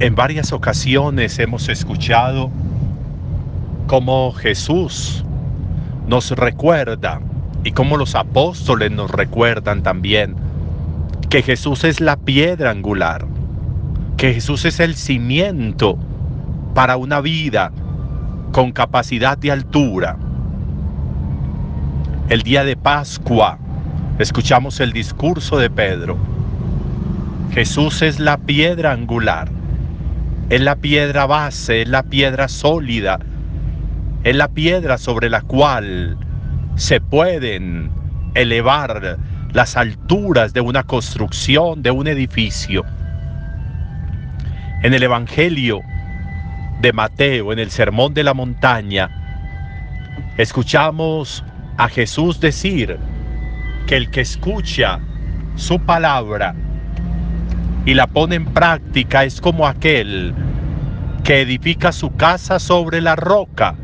En varias ocasiones hemos escuchado cómo Jesús nos recuerda y cómo los apóstoles nos recuerdan también que Jesús es la piedra angular, que Jesús es el cimiento para una vida con capacidad de altura. El día de Pascua escuchamos el discurso de Pedro. Jesús es la piedra angular es la piedra base, es la piedra sólida, es la piedra sobre la cual se pueden elevar las alturas de una construcción, de un edificio. En el Evangelio de Mateo, en el Sermón de la Montaña, escuchamos a Jesús decir que el que escucha su palabra y la pone en práctica es como aquel que edifica su casa sobre la roca,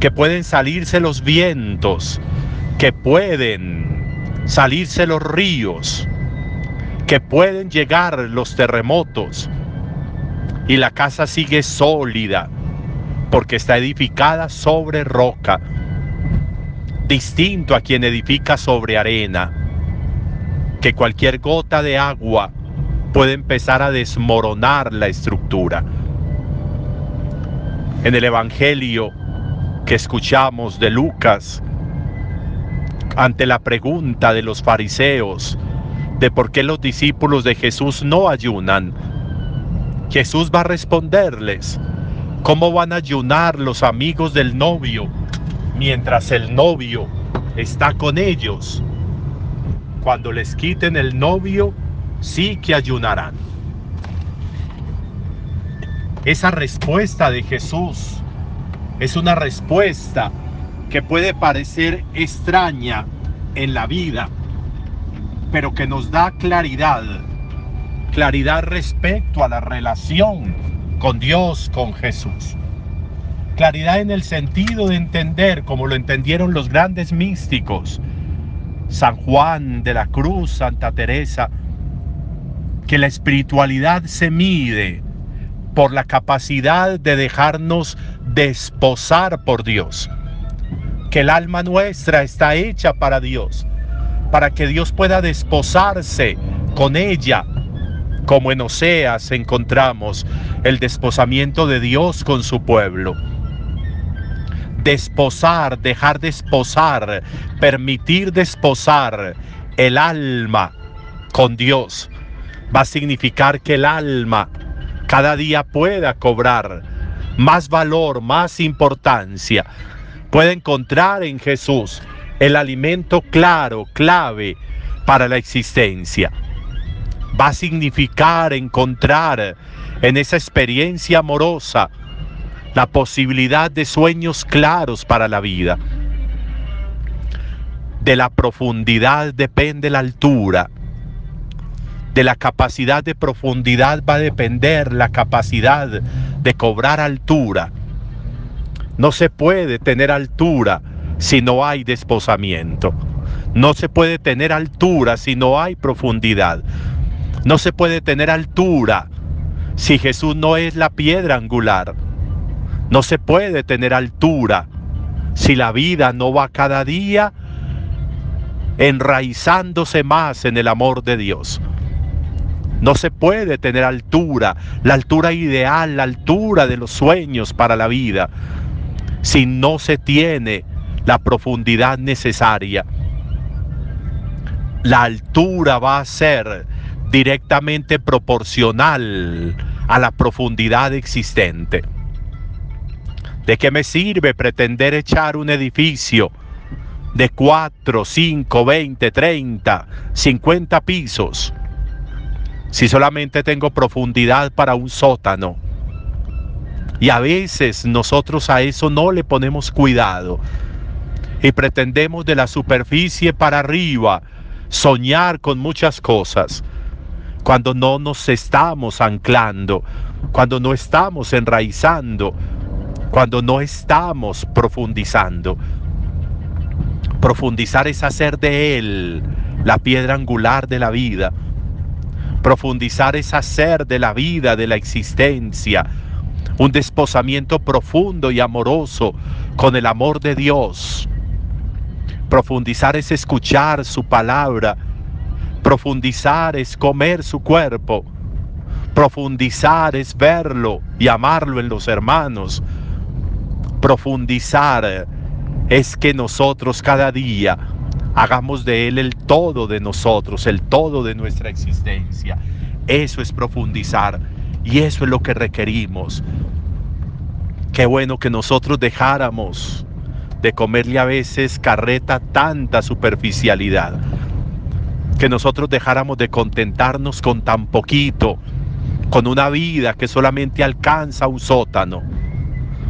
que pueden salirse los vientos, que pueden salirse los ríos, que pueden llegar los terremotos y la casa sigue sólida porque está edificada sobre roca, distinto a quien edifica sobre arena, que cualquier gota de agua puede empezar a desmoronar la estructura. En el Evangelio que escuchamos de Lucas, ante la pregunta de los fariseos de por qué los discípulos de Jesús no ayunan, Jesús va a responderles, ¿cómo van a ayunar los amigos del novio mientras el novio está con ellos? Cuando les quiten el novio, sí que ayunarán. Esa respuesta de Jesús es una respuesta que puede parecer extraña en la vida, pero que nos da claridad, claridad respecto a la relación con Dios, con Jesús. Claridad en el sentido de entender, como lo entendieron los grandes místicos, San Juan de la Cruz, Santa Teresa, que la espiritualidad se mide por la capacidad de dejarnos desposar por Dios. Que el alma nuestra está hecha para Dios, para que Dios pueda desposarse con ella. Como en Oseas encontramos el desposamiento de Dios con su pueblo. Desposar, dejar desposar, permitir desposar el alma con Dios va a significar que el alma cada día pueda cobrar más valor, más importancia. Puede encontrar en Jesús el alimento claro, clave para la existencia. Va a significar encontrar en esa experiencia amorosa la posibilidad de sueños claros para la vida. De la profundidad depende la altura de la capacidad de profundidad va a depender la capacidad de cobrar altura. No se puede tener altura si no hay desposamiento. No se puede tener altura si no hay profundidad. No se puede tener altura si Jesús no es la piedra angular. No se puede tener altura si la vida no va cada día enraizándose más en el amor de Dios. No se puede tener altura, la altura ideal, la altura de los sueños para la vida, si no se tiene la profundidad necesaria. La altura va a ser directamente proporcional a la profundidad existente. ¿De qué me sirve pretender echar un edificio de 4, 5, 20, 30, 50 pisos? Si solamente tengo profundidad para un sótano. Y a veces nosotros a eso no le ponemos cuidado y pretendemos de la superficie para arriba soñar con muchas cosas cuando no nos estamos anclando, cuando no estamos enraizando, cuando no estamos profundizando. Profundizar es hacer de Él la piedra angular de la vida Profundizar es hacer de la vida, de la existencia, un desposamiento profundo y amoroso con el amor de Dios. Profundizar es escuchar su palabra. Profundizar es comer su cuerpo. Profundizar es verlo y amarlo en los hermanos. Profundizar es que nosotros cada día hagamos de Él el todo de nosotros, el todo de nuestra existencia. Eso es profundizar y eso es lo que requerimos. Qué bueno que nosotros dejáramos de comerle a veces carreta tanta superficialidad. Que nosotros dejáramos de contentarnos con tan poquito, con una vida que solamente alcanza un sótano.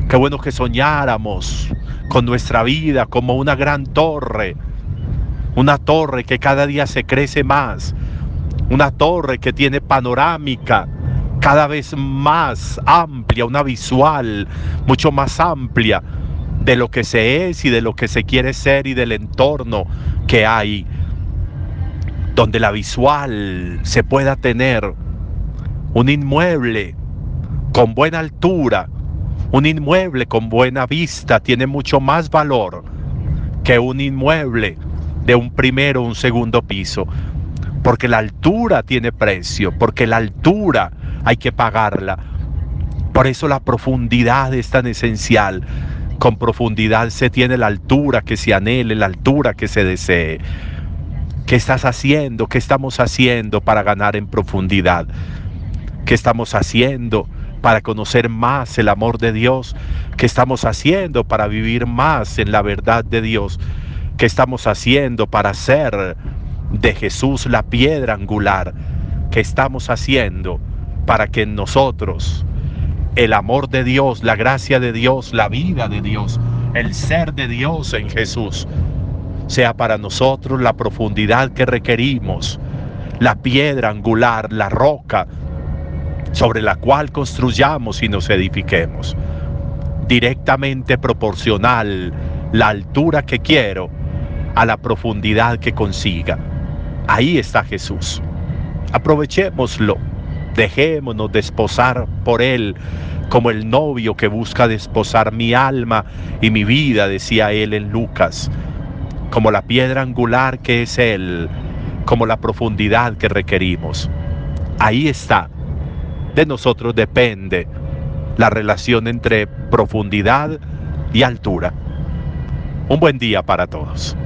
Qué bueno que soñáramos con nuestra vida como una gran torre una torre que cada día se crece más, una torre que tiene panorámica cada vez más amplia, una visual mucho más amplia de lo que se es y de lo que se quiere ser y del entorno que hay, donde la visual se pueda tener un inmueble con buena altura, un inmueble con buena vista tiene mucho más valor que un inmueble de un primero o un segundo piso. Porque la altura tiene precio, porque la altura hay que pagarla. Por eso la profundidad es tan esencial. Con profundidad se tiene la altura que se anhele, la altura que se desee. ¿Qué estás haciendo? ¿Qué estamos haciendo para ganar en profundidad? ¿Qué estamos haciendo para conocer más el amor de Dios? ¿Qué estamos haciendo para vivir más en la verdad de Dios? ¿Qué estamos haciendo para hacer de Jesús la piedra angular? ¿Qué estamos haciendo para que en nosotros el amor de Dios, la gracia de Dios, la vida de Dios, el ser de Dios en Jesús sea para nosotros la profundidad que requerimos, la piedra angular, la roca sobre la cual construyamos y nos edifiquemos, directamente proporcional la altura que quiero a la profundidad que consiga. Ahí está Jesús. Aprovechémoslo. Dejémonos desposar por Él como el novio que busca desposar mi alma y mi vida, decía Él en Lucas. Como la piedra angular que es Él, como la profundidad que requerimos. Ahí está. De nosotros depende la relación entre profundidad y altura. Un buen día para todos.